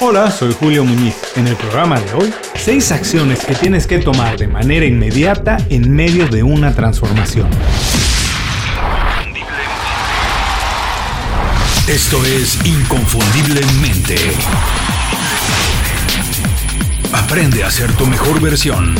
Hola, soy Julio Muñiz. En el programa de hoy, 6 acciones que tienes que tomar de manera inmediata en medio de una transformación. Esto es Inconfundiblemente. Aprende a ser tu mejor versión.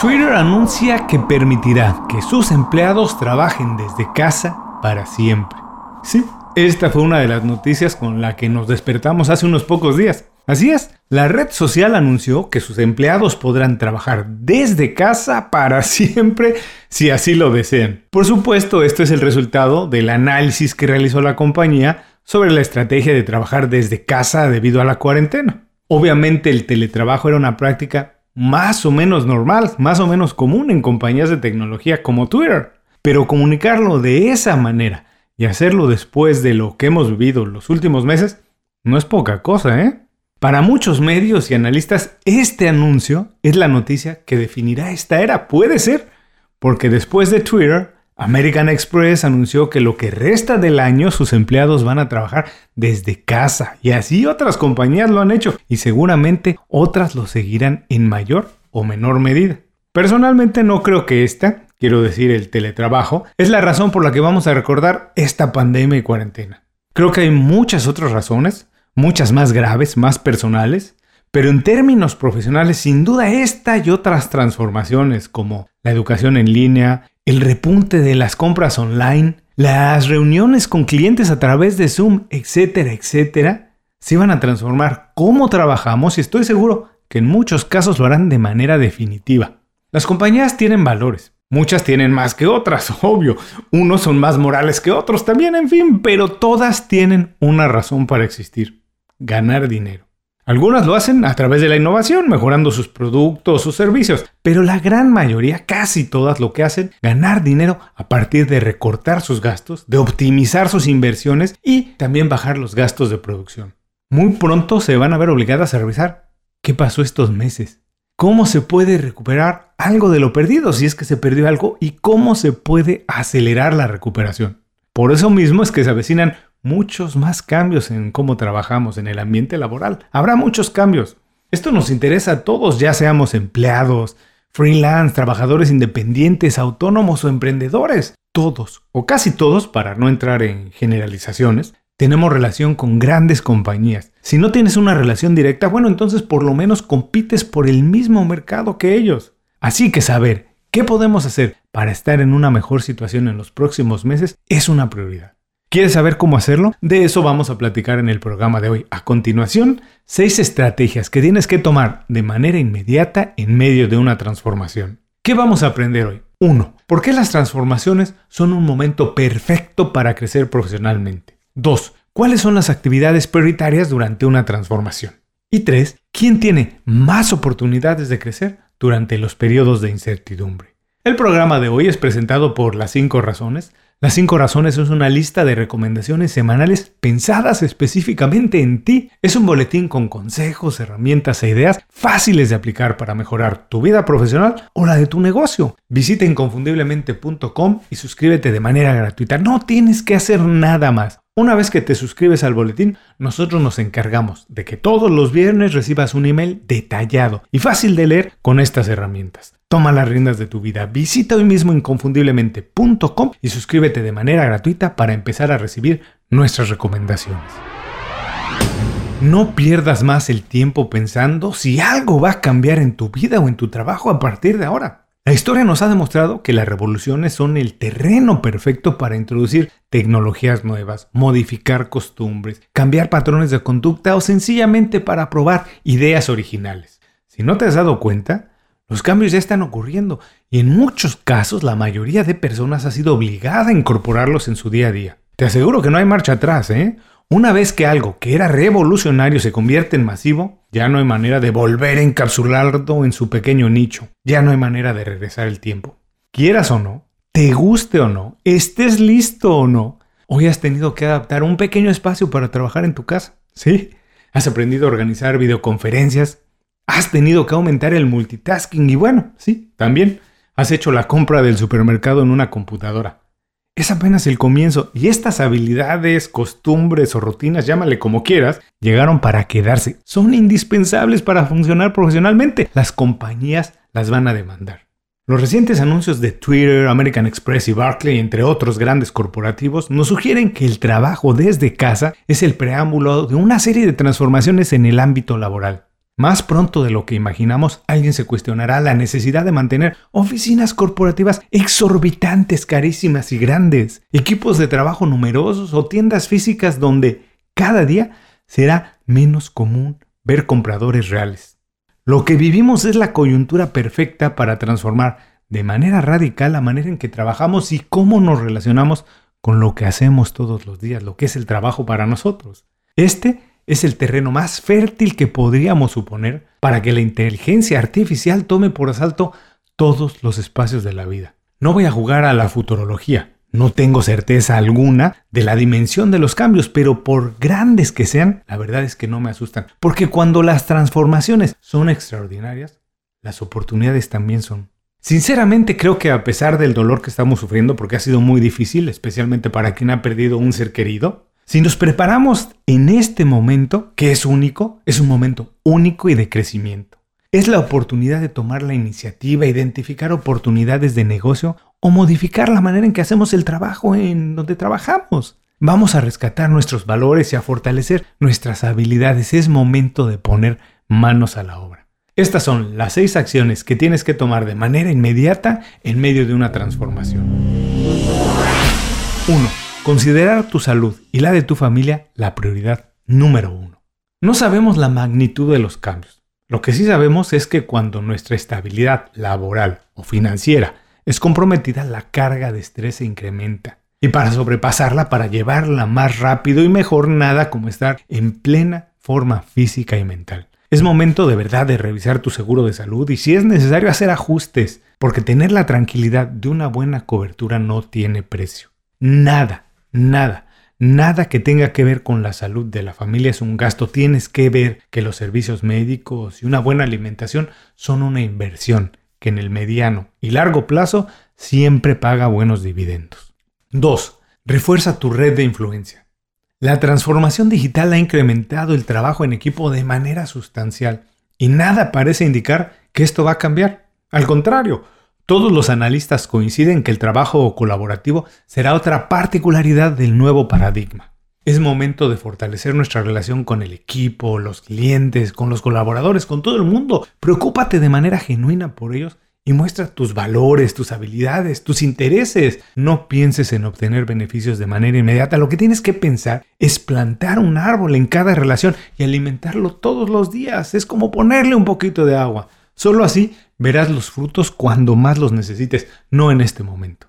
Twitter anuncia que permitirá que sus empleados trabajen desde casa para siempre. Sí, esta fue una de las noticias con la que nos despertamos hace unos pocos días. Así es, la red social anunció que sus empleados podrán trabajar desde casa para siempre si así lo desean. Por supuesto, esto es el resultado del análisis que realizó la compañía sobre la estrategia de trabajar desde casa debido a la cuarentena. Obviamente el teletrabajo era una práctica más o menos normal, más o menos común en compañías de tecnología como Twitter, pero comunicarlo de esa manera y hacerlo después de lo que hemos vivido los últimos meses no es poca cosa, ¿eh? Para muchos medios y analistas, este anuncio es la noticia que definirá esta era. Puede ser, porque después de Twitter, American Express anunció que lo que resta del año sus empleados van a trabajar desde casa y así otras compañías lo han hecho y seguramente otras lo seguirán en mayor o menor medida. Personalmente no creo que esta quiero decir el teletrabajo, es la razón por la que vamos a recordar esta pandemia y cuarentena. Creo que hay muchas otras razones, muchas más graves, más personales, pero en términos profesionales, sin duda esta y otras transformaciones como la educación en línea, el repunte de las compras online, las reuniones con clientes a través de Zoom, etcétera, etcétera, se van a transformar cómo trabajamos y estoy seguro que en muchos casos lo harán de manera definitiva. Las compañías tienen valores, Muchas tienen más que otras, obvio. Unos son más morales que otros también, en fin, pero todas tienen una razón para existir. Ganar dinero. Algunas lo hacen a través de la innovación, mejorando sus productos, sus servicios, pero la gran mayoría, casi todas lo que hacen, ganar dinero a partir de recortar sus gastos, de optimizar sus inversiones y también bajar los gastos de producción. Muy pronto se van a ver obligadas a revisar qué pasó estos meses, cómo se puede recuperar algo de lo perdido si es que se perdió algo y cómo se puede acelerar la recuperación. Por eso mismo es que se avecinan muchos más cambios en cómo trabajamos en el ambiente laboral. Habrá muchos cambios. Esto nos interesa a todos, ya seamos empleados, freelance, trabajadores independientes, autónomos o emprendedores. Todos, o casi todos, para no entrar en generalizaciones, tenemos relación con grandes compañías. Si no tienes una relación directa, bueno, entonces por lo menos compites por el mismo mercado que ellos. Así que saber qué podemos hacer para estar en una mejor situación en los próximos meses es una prioridad. ¿Quieres saber cómo hacerlo? De eso vamos a platicar en el programa de hoy. A continuación, seis estrategias que tienes que tomar de manera inmediata en medio de una transformación. ¿Qué vamos a aprender hoy? 1. ¿Por qué las transformaciones son un momento perfecto para crecer profesionalmente? 2. ¿Cuáles son las actividades prioritarias durante una transformación? Y 3. ¿Quién tiene más oportunidades de crecer durante los periodos de incertidumbre? El programa de hoy es presentado por Las 5 Razones. Las 5 Razones es una lista de recomendaciones semanales pensadas específicamente en ti. Es un boletín con consejos, herramientas e ideas fáciles de aplicar para mejorar tu vida profesional o la de tu negocio. Visita inconfundiblemente.com y suscríbete de manera gratuita. No tienes que hacer nada más. Una vez que te suscribes al boletín, nosotros nos encargamos de que todos los viernes recibas un email detallado y fácil de leer con estas herramientas. Toma las riendas de tu vida. Visita hoy mismo inconfundiblemente.com y suscríbete de manera gratuita para empezar a recibir nuestras recomendaciones. No pierdas más el tiempo pensando si algo va a cambiar en tu vida o en tu trabajo a partir de ahora. La historia nos ha demostrado que las revoluciones son el terreno perfecto para introducir tecnologías nuevas, modificar costumbres, cambiar patrones de conducta o sencillamente para probar ideas originales. Si no te has dado cuenta, los cambios ya están ocurriendo y en muchos casos la mayoría de personas ha sido obligada a incorporarlos en su día a día. Te aseguro que no hay marcha atrás, ¿eh? Una vez que algo que era revolucionario se convierte en masivo, ya no hay manera de volver a encapsularlo en su pequeño nicho. Ya no hay manera de regresar el tiempo. Quieras o no, te guste o no, estés listo o no, hoy has tenido que adaptar un pequeño espacio para trabajar en tu casa. ¿Sí? Has aprendido a organizar videoconferencias, has tenido que aumentar el multitasking y bueno, sí, también has hecho la compra del supermercado en una computadora. Es apenas el comienzo y estas habilidades, costumbres o rutinas, llámale como quieras, llegaron para quedarse. Son indispensables para funcionar profesionalmente. Las compañías las van a demandar. Los recientes anuncios de Twitter, American Express y Barclay, entre otros grandes corporativos, nos sugieren que el trabajo desde casa es el preámbulo de una serie de transformaciones en el ámbito laboral. Más pronto de lo que imaginamos, alguien se cuestionará la necesidad de mantener oficinas corporativas exorbitantes, carísimas y grandes, equipos de trabajo numerosos o tiendas físicas donde cada día será menos común ver compradores reales. Lo que vivimos es la coyuntura perfecta para transformar de manera radical la manera en que trabajamos y cómo nos relacionamos con lo que hacemos todos los días, lo que es el trabajo para nosotros. Este es el terreno más fértil que podríamos suponer para que la inteligencia artificial tome por asalto todos los espacios de la vida. No voy a jugar a la futurología, no tengo certeza alguna de la dimensión de los cambios, pero por grandes que sean, la verdad es que no me asustan. Porque cuando las transformaciones son extraordinarias, las oportunidades también son. Sinceramente creo que a pesar del dolor que estamos sufriendo, porque ha sido muy difícil, especialmente para quien ha perdido un ser querido, si nos preparamos en este momento, que es único, es un momento único y de crecimiento. Es la oportunidad de tomar la iniciativa, identificar oportunidades de negocio o modificar la manera en que hacemos el trabajo en donde trabajamos. Vamos a rescatar nuestros valores y a fortalecer nuestras habilidades. Es momento de poner manos a la obra. Estas son las seis acciones que tienes que tomar de manera inmediata en medio de una transformación. 1. Considerar tu salud y la de tu familia la prioridad número uno. No sabemos la magnitud de los cambios. Lo que sí sabemos es que cuando nuestra estabilidad laboral o financiera es comprometida, la carga de estrés se incrementa. Y para sobrepasarla, para llevarla más rápido y mejor, nada como estar en plena forma física y mental. Es momento de verdad de revisar tu seguro de salud y si es necesario hacer ajustes, porque tener la tranquilidad de una buena cobertura no tiene precio. Nada, nada, nada que tenga que ver con la salud de la familia es un gasto. Tienes que ver que los servicios médicos y una buena alimentación son una inversión que en el mediano y largo plazo siempre paga buenos dividendos. 2. Refuerza tu red de influencia. La transformación digital ha incrementado el trabajo en equipo de manera sustancial y nada parece indicar que esto va a cambiar. Al contrario, todos los analistas coinciden que el trabajo colaborativo será otra particularidad del nuevo paradigma. Es momento de fortalecer nuestra relación con el equipo, los clientes, con los colaboradores, con todo el mundo. Preocúpate de manera genuina por ellos y muestra tus valores, tus habilidades, tus intereses. No pienses en obtener beneficios de manera inmediata. Lo que tienes que pensar es plantar un árbol en cada relación y alimentarlo todos los días. Es como ponerle un poquito de agua. Solo así verás los frutos cuando más los necesites, no en este momento.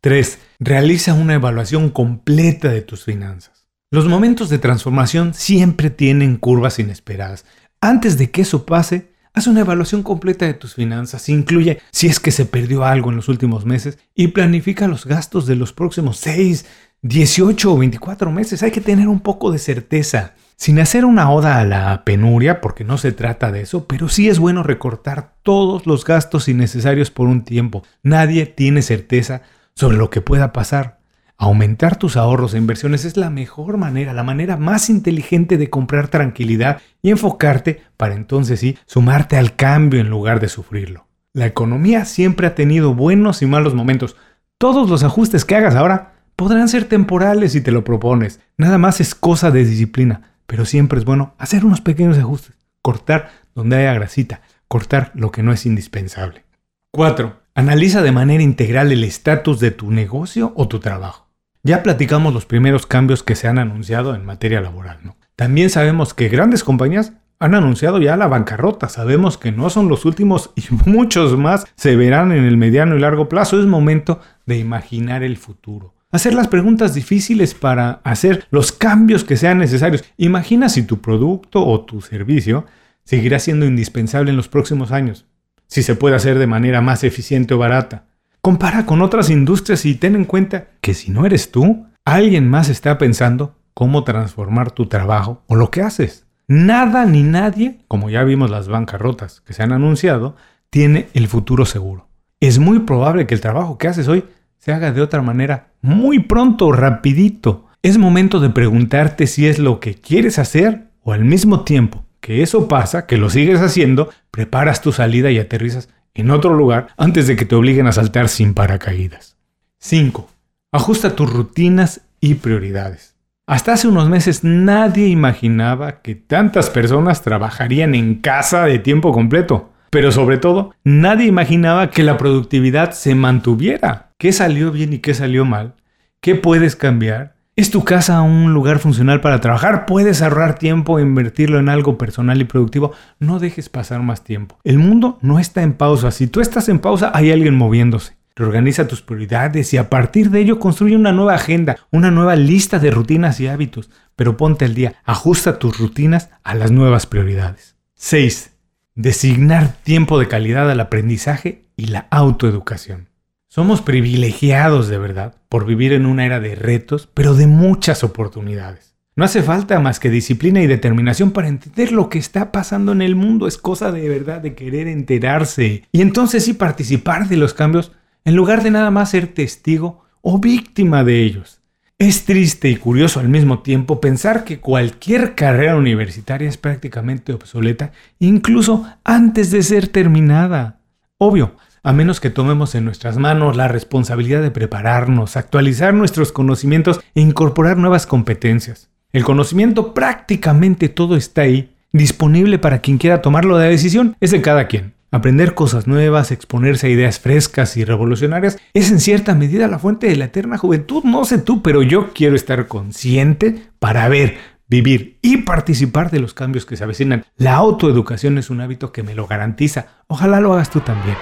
3. Realiza una evaluación completa de tus finanzas. Los momentos de transformación siempre tienen curvas inesperadas. Antes de que eso pase, haz una evaluación completa de tus finanzas, incluye si es que se perdió algo en los últimos meses y planifica los gastos de los próximos 6, 18 o 24 meses. Hay que tener un poco de certeza. Sin hacer una oda a la penuria, porque no se trata de eso, pero sí es bueno recortar todos los gastos innecesarios por un tiempo. Nadie tiene certeza sobre lo que pueda pasar. Aumentar tus ahorros e inversiones es la mejor manera, la manera más inteligente de comprar tranquilidad y enfocarte para entonces sí sumarte al cambio en lugar de sufrirlo. La economía siempre ha tenido buenos y malos momentos. Todos los ajustes que hagas ahora podrán ser temporales si te lo propones. Nada más es cosa de disciplina, pero siempre es bueno hacer unos pequeños ajustes. Cortar donde haya grasita, cortar lo que no es indispensable. 4. Analiza de manera integral el estatus de tu negocio o tu trabajo. Ya platicamos los primeros cambios que se han anunciado en materia laboral. ¿no? También sabemos que grandes compañías han anunciado ya la bancarrota. Sabemos que no son los últimos y muchos más se verán en el mediano y largo plazo. Es momento de imaginar el futuro. Hacer las preguntas difíciles para hacer los cambios que sean necesarios. Imagina si tu producto o tu servicio seguirá siendo indispensable en los próximos años. Si se puede hacer de manera más eficiente o barata Compara con otras industrias y ten en cuenta que si no eres tú, alguien más está pensando cómo transformar tu trabajo o lo que haces. Nada ni nadie, como ya vimos las bancarrotas que se han anunciado, tiene el futuro seguro. Es muy probable que el trabajo que haces hoy se haga de otra manera muy pronto, rapidito. Es momento de preguntarte si es lo que quieres hacer o al mismo tiempo que eso pasa, que lo sigues haciendo, preparas tu salida y aterrizas en otro lugar antes de que te obliguen a saltar sin paracaídas. 5. Ajusta tus rutinas y prioridades. Hasta hace unos meses nadie imaginaba que tantas personas trabajarían en casa de tiempo completo. Pero sobre todo, nadie imaginaba que la productividad se mantuviera. ¿Qué salió bien y qué salió mal? ¿Qué puedes cambiar? ¿Es tu casa un lugar funcional para trabajar? ¿Puedes ahorrar tiempo e invertirlo en algo personal y productivo? No dejes pasar más tiempo. El mundo no está en pausa. Si tú estás en pausa, hay alguien moviéndose. Reorganiza tus prioridades y a partir de ello construye una nueva agenda, una nueva lista de rutinas y hábitos. Pero ponte al día, ajusta tus rutinas a las nuevas prioridades. 6. Designar tiempo de calidad al aprendizaje y la autoeducación. Somos privilegiados de verdad por vivir en una era de retos, pero de muchas oportunidades. No hace falta más que disciplina y determinación para entender lo que está pasando en el mundo. Es cosa de verdad de querer enterarse y entonces sí participar de los cambios en lugar de nada más ser testigo o víctima de ellos. Es triste y curioso al mismo tiempo pensar que cualquier carrera universitaria es prácticamente obsoleta incluso antes de ser terminada. Obvio, a menos que tomemos en nuestras manos la responsabilidad de prepararnos, actualizar nuestros conocimientos e incorporar nuevas competencias. El conocimiento prácticamente todo está ahí, disponible para quien quiera tomarlo de decisión, es de cada quien. Aprender cosas nuevas, exponerse a ideas frescas y revolucionarias es en cierta medida la fuente de la eterna juventud. No sé tú, pero yo quiero estar consciente para ver, vivir y participar de los cambios que se avecinan. La autoeducación es un hábito que me lo garantiza. Ojalá lo hagas tú también.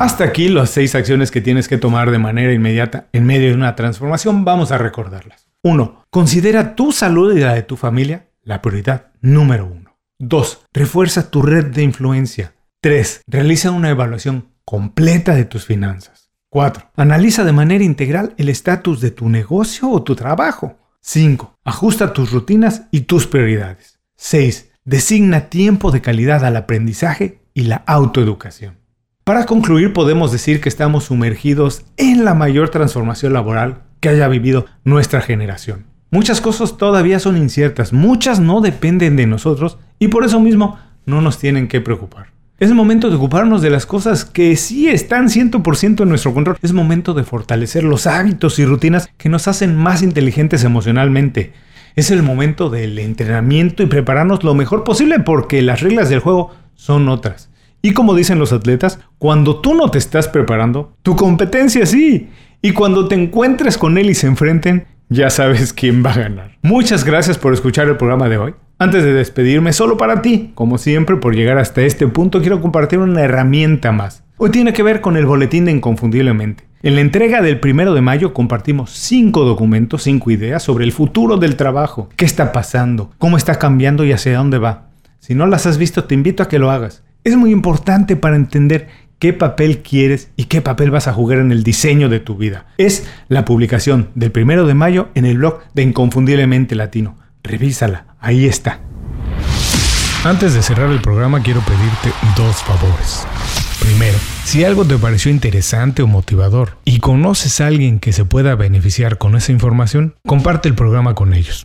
Hasta aquí las seis acciones que tienes que tomar de manera inmediata en medio de una transformación. Vamos a recordarlas. 1. Considera tu salud y la de tu familia la prioridad número uno. 2. Refuerza tu red de influencia. 3. Realiza una evaluación completa de tus finanzas. 4. Analiza de manera integral el estatus de tu negocio o tu trabajo. 5. Ajusta tus rutinas y tus prioridades. 6. Designa tiempo de calidad al aprendizaje y la autoeducación. Para concluir, podemos decir que estamos sumergidos en la mayor transformación laboral que haya vivido nuestra generación. Muchas cosas todavía son inciertas, muchas no dependen de nosotros y por eso mismo no nos tienen que preocupar. Es momento de ocuparnos de las cosas que sí están 100% en nuestro control. Es momento de fortalecer los hábitos y rutinas que nos hacen más inteligentes emocionalmente. Es el momento del entrenamiento y prepararnos lo mejor posible porque las reglas del juego son otras. Y como dicen los atletas, cuando tú no te estás preparando, tu competencia sí. Y cuando te encuentres con él y se enfrenten, ya sabes quién va a ganar. Muchas gracias por escuchar el programa de hoy. Antes de despedirme, solo para ti, como siempre, por llegar hasta este punto, quiero compartir una herramienta más. Hoy tiene que ver con el boletín de Inconfundiblemente. En la entrega del primero de mayo compartimos cinco documentos, cinco ideas sobre el futuro del trabajo, qué está pasando, cómo está cambiando y hacia dónde va. Si no las has visto, te invito a que lo hagas es muy importante para entender qué papel quieres y qué papel vas a jugar en el diseño de tu vida. Es la publicación del primero de mayo en el blog de Inconfundiblemente Latino. Revísala, ahí está. Antes de cerrar el programa quiero pedirte dos favores. Primero, si algo te pareció interesante o motivador y conoces a alguien que se pueda beneficiar con esa información, comparte el programa con ellos.